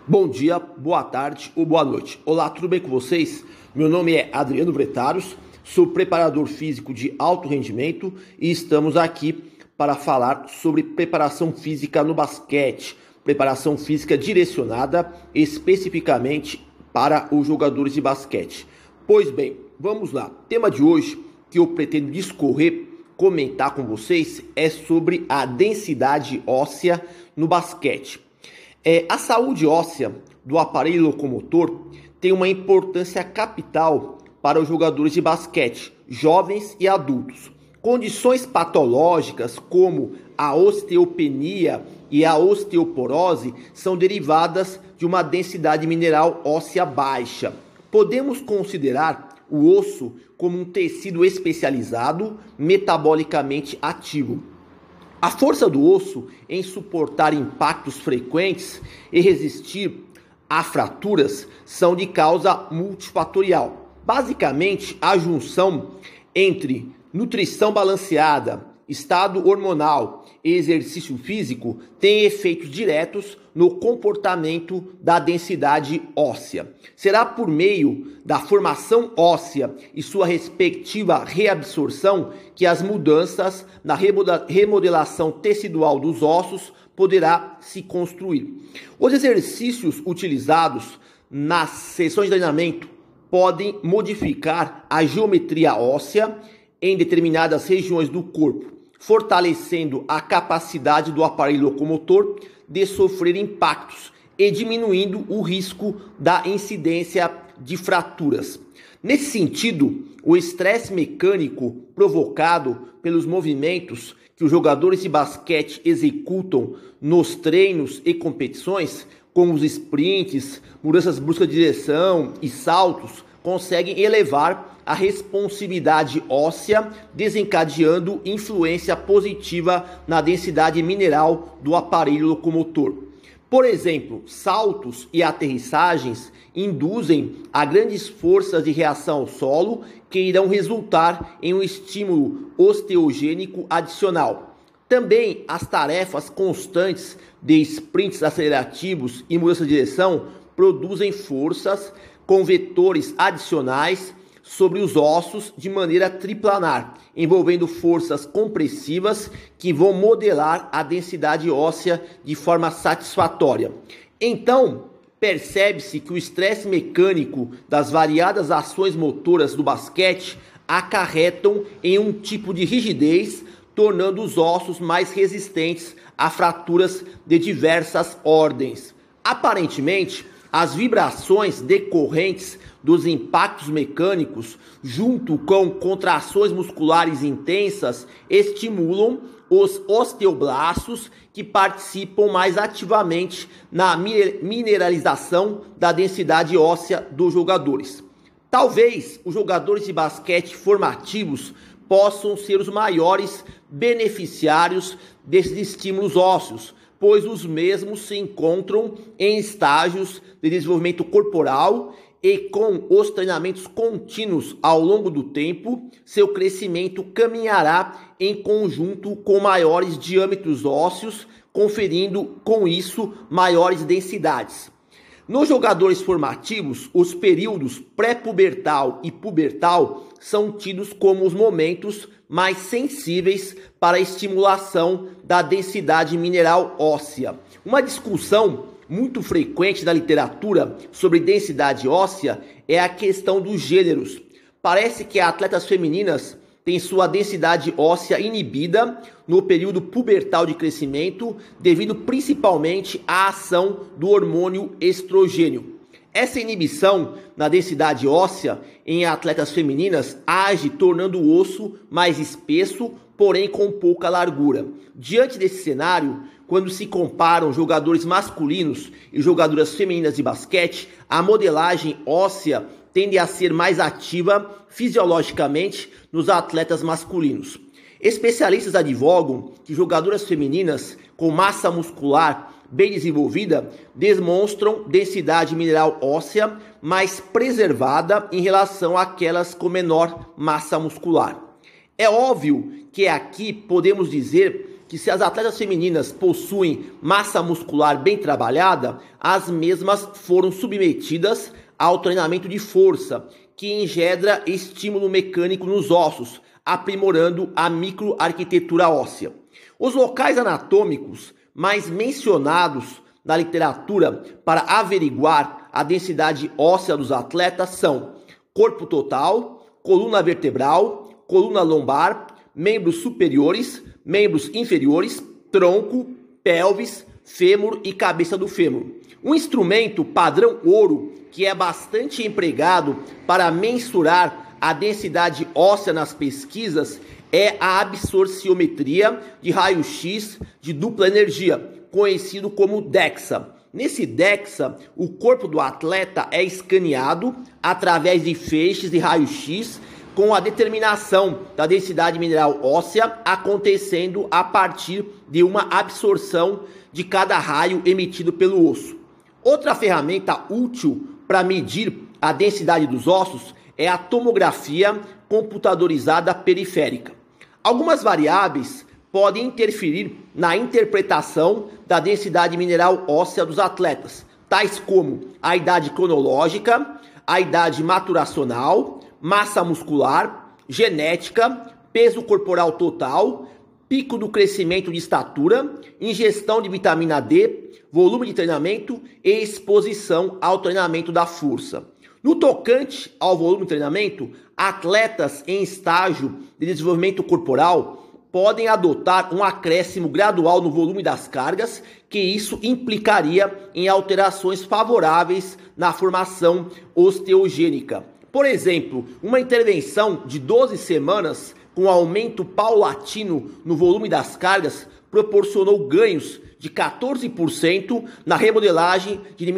Bom dia, boa tarde ou boa noite. Olá, tudo bem com vocês? Meu nome é Adriano Bretaros, sou preparador físico de alto rendimento e estamos aqui para falar sobre preparação física no basquete, preparação física direcionada especificamente para os jogadores de basquete. Pois bem, vamos lá. Tema de hoje que eu pretendo discorrer, comentar com vocês é sobre a densidade óssea no basquete. É, a saúde óssea do aparelho locomotor tem uma importância capital para os jogadores de basquete, jovens e adultos. Condições patológicas como a osteopenia e a osteoporose são derivadas de uma densidade mineral óssea baixa. Podemos considerar o osso como um tecido especializado, metabolicamente ativo. A força do osso em suportar impactos frequentes e resistir a fraturas são de causa multifatorial. Basicamente, a junção entre nutrição balanceada, estado hormonal e exercício físico têm efeitos diretos no comportamento da densidade óssea. Será por meio da formação óssea e sua respectiva reabsorção que as mudanças na remodelação tecidual dos ossos poderá se construir. Os exercícios utilizados nas sessões de treinamento podem modificar a geometria óssea em determinadas regiões do corpo, fortalecendo a capacidade do aparelho locomotor de sofrer impactos e diminuindo o risco da incidência de fraturas. Nesse sentido, o estresse mecânico provocado pelos movimentos que os jogadores de basquete executam nos treinos e competições, como os sprints, mudanças bruscas de direção e saltos, conseguem elevar a responsividade óssea, desencadeando influência positiva na densidade mineral do aparelho locomotor. Por exemplo, saltos e aterrissagens induzem a grandes forças de reação ao solo que irão resultar em um estímulo osteogênico adicional. Também as tarefas constantes de sprints acelerativos e mudança de direção produzem forças com vetores adicionais sobre os ossos de maneira triplanar, envolvendo forças compressivas que vão modelar a densidade óssea de forma satisfatória. Então, percebe-se que o estresse mecânico das variadas ações motoras do basquete acarretam em um tipo de rigidez, tornando os ossos mais resistentes a fraturas de diversas ordens. Aparentemente, as vibrações decorrentes dos impactos mecânicos, junto com contrações musculares intensas, estimulam os osteoblastos que participam mais ativamente na mineralização da densidade óssea dos jogadores. Talvez os jogadores de basquete formativos possam ser os maiores beneficiários desses estímulos ósseos, pois os mesmos se encontram em estágios de desenvolvimento corporal e com os treinamentos contínuos ao longo do tempo, seu crescimento caminhará em conjunto com maiores diâmetros ósseos, conferindo com isso maiores densidades. Nos jogadores formativos, os períodos pré-pubertal e pubertal são tidos como os momentos mais sensíveis para a estimulação da densidade mineral óssea. Uma discussão muito frequente da literatura sobre densidade óssea é a questão dos gêneros. Parece que atletas femininas têm sua densidade óssea inibida no período pubertal de crescimento, devido principalmente à ação do hormônio estrogênio. Essa inibição na densidade óssea em atletas femininas age tornando o osso mais espesso, porém com pouca largura. Diante desse cenário, quando se comparam jogadores masculinos e jogadoras femininas de basquete, a modelagem óssea tende a ser mais ativa fisiologicamente nos atletas masculinos. Especialistas advogam que jogadoras femininas com massa muscular bem desenvolvida demonstram densidade mineral óssea mais preservada em relação àquelas com menor massa muscular. É óbvio que aqui podemos dizer que se as atletas femininas possuem massa muscular bem trabalhada, as mesmas foram submetidas ao treinamento de força, que engendra estímulo mecânico nos ossos, aprimorando a microarquitetura óssea. Os locais anatômicos mais mencionados na literatura para averiguar a densidade óssea dos atletas são corpo total, coluna vertebral, coluna lombar, membros superiores, membros inferiores, tronco, pelvis, fêmur e cabeça do fêmur. Um instrumento padrão ouro que é bastante empregado para mensurar a densidade óssea nas pesquisas é a absorciometria de raio-x de dupla energia, conhecido como DEXA. Nesse DEXA, o corpo do atleta é escaneado através de feixes de raio-x com a determinação da densidade mineral óssea acontecendo a partir de uma absorção de cada raio emitido pelo osso. Outra ferramenta útil para medir a densidade dos ossos é a tomografia computadorizada periférica. Algumas variáveis podem interferir na interpretação da densidade mineral óssea dos atletas, tais como a idade cronológica, a idade maturacional, massa muscular, genética, peso corporal total, pico do crescimento de estatura, ingestão de vitamina D, volume de treinamento e exposição ao treinamento da força. No tocante ao volume de treinamento, atletas em estágio de desenvolvimento corporal podem adotar um acréscimo gradual no volume das cargas, que isso implicaria em alterações favoráveis na formação osteogênica. Por exemplo, uma intervenção de 12 semanas com aumento paulatino no volume das cargas proporcionou ganhos de 14% na remodelagem de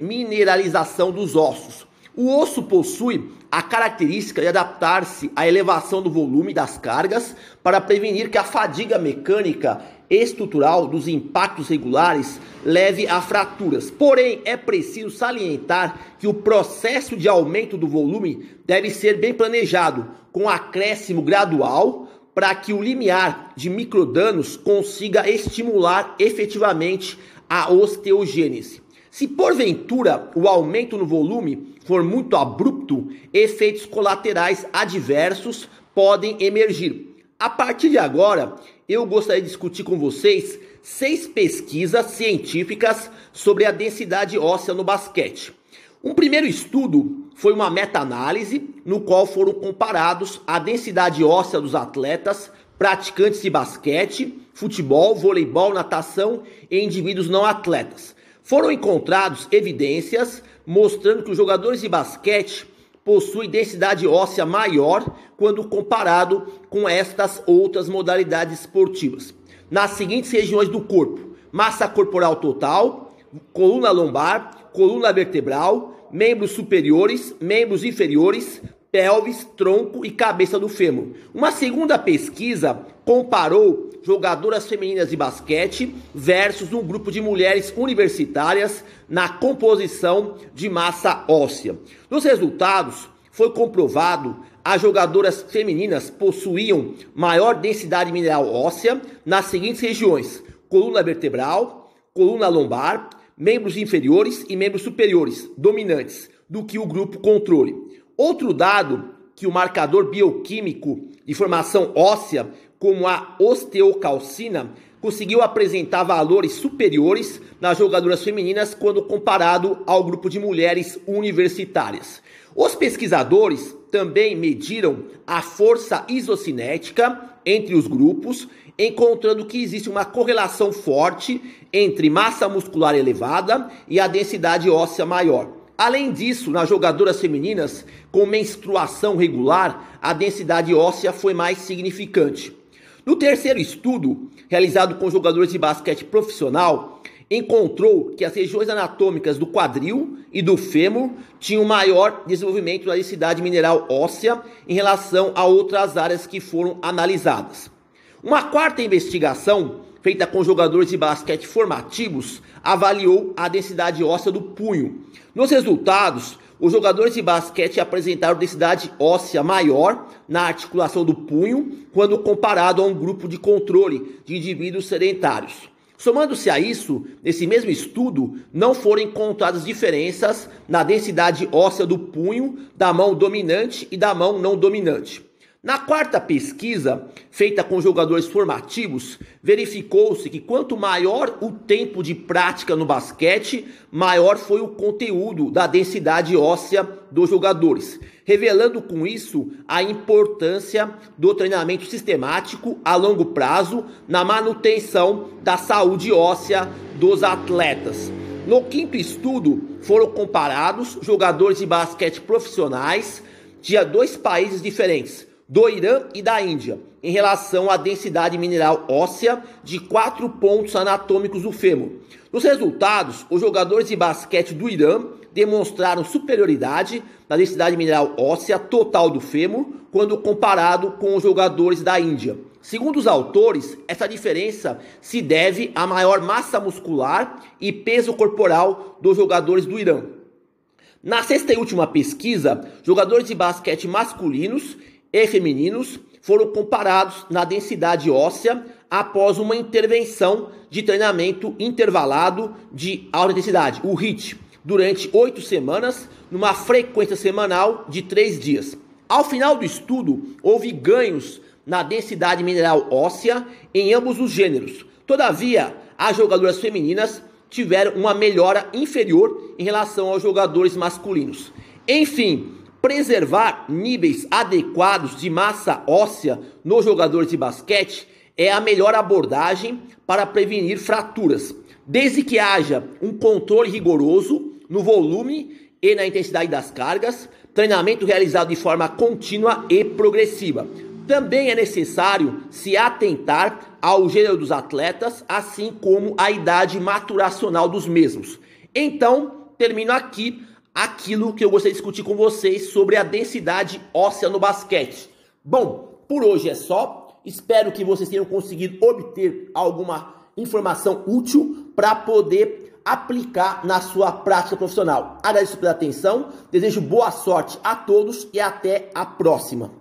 mineralização dos ossos. O osso possui a característica de adaptar-se à elevação do volume das cargas para prevenir que a fadiga mecânica estrutural dos impactos regulares leve a fraturas. Porém, é preciso salientar que o processo de aumento do volume deve ser bem planejado, com acréscimo gradual, para que o limiar de microdanos consiga estimular efetivamente a osteogênese. Se porventura o aumento no volume for muito abrupto, efeitos colaterais adversos podem emergir. A partir de agora, eu gostaria de discutir com vocês seis pesquisas científicas sobre a densidade óssea no basquete. Um primeiro estudo foi uma meta-análise no qual foram comparados a densidade óssea dos atletas praticantes de basquete, futebol, voleibol, natação e indivíduos não atletas. Foram encontrados evidências mostrando que os jogadores de basquete possuem densidade óssea maior quando comparado com estas outras modalidades esportivas. Nas seguintes regiões do corpo: massa corporal total, coluna lombar, coluna vertebral, membros superiores, membros inferiores, pelvis, tronco e cabeça do fêmur. Uma segunda pesquisa comparou jogadoras femininas de basquete versus um grupo de mulheres universitárias na composição de massa óssea. Nos resultados, foi comprovado as jogadoras femininas possuíam maior densidade mineral óssea nas seguintes regiões: coluna vertebral, coluna lombar, membros inferiores e membros superiores dominantes do que o grupo controle. Outro dado que o marcador bioquímico de formação óssea, como a osteocalcina, conseguiu apresentar valores superiores nas jogadoras femininas quando comparado ao grupo de mulheres universitárias. Os pesquisadores também mediram a força isocinética entre os grupos, encontrando que existe uma correlação forte entre massa muscular elevada e a densidade óssea maior. Além disso, nas jogadoras femininas com menstruação regular, a densidade óssea foi mais significante. No terceiro estudo, realizado com jogadores de basquete profissional, encontrou que as regiões anatômicas do quadril e do fêmur tinham maior desenvolvimento da densidade mineral óssea em relação a outras áreas que foram analisadas. Uma quarta investigação, feita com jogadores de basquete formativos, avaliou a densidade óssea do punho. Nos resultados, os jogadores de basquete apresentaram densidade óssea maior na articulação do punho quando comparado a um grupo de controle de indivíduos sedentários. Somando-se a isso, nesse mesmo estudo, não foram encontradas diferenças na densidade óssea do punho da mão dominante e da mão não dominante. Na quarta pesquisa, feita com jogadores formativos, verificou-se que quanto maior o tempo de prática no basquete, maior foi o conteúdo da densidade óssea dos jogadores, revelando com isso a importância do treinamento sistemático a longo prazo na manutenção da saúde óssea dos atletas. No quinto estudo, foram comparados jogadores de basquete profissionais de dois países diferentes do Irã e da Índia, em relação à densidade mineral óssea de quatro pontos anatômicos do fêmur. Nos resultados, os jogadores de basquete do Irã demonstraram superioridade na densidade mineral óssea total do fêmur quando comparado com os jogadores da Índia. Segundo os autores, essa diferença se deve à maior massa muscular e peso corporal dos jogadores do Irã. Na sexta e última pesquisa, jogadores de basquete masculinos e femininos foram comparados na densidade óssea após uma intervenção de treinamento intervalado de alta intensidade, o HIIT, durante oito semanas, numa frequência semanal de três dias. Ao final do estudo, houve ganhos na densidade mineral óssea em ambos os gêneros. Todavia, as jogadoras femininas tiveram uma melhora inferior em relação aos jogadores masculinos. Enfim, Preservar níveis adequados de massa óssea nos jogadores de basquete é a melhor abordagem para prevenir fraturas, desde que haja um controle rigoroso no volume e na intensidade das cargas, treinamento realizado de forma contínua e progressiva. Também é necessário se atentar ao gênero dos atletas, assim como à idade maturacional dos mesmos. Então, termino aqui aquilo que eu gostaria de discutir com vocês sobre a densidade óssea no basquete. Bom, por hoje é só. Espero que vocês tenham conseguido obter alguma informação útil para poder aplicar na sua prática profissional. Agradeço pela atenção, desejo boa sorte a todos e até a próxima.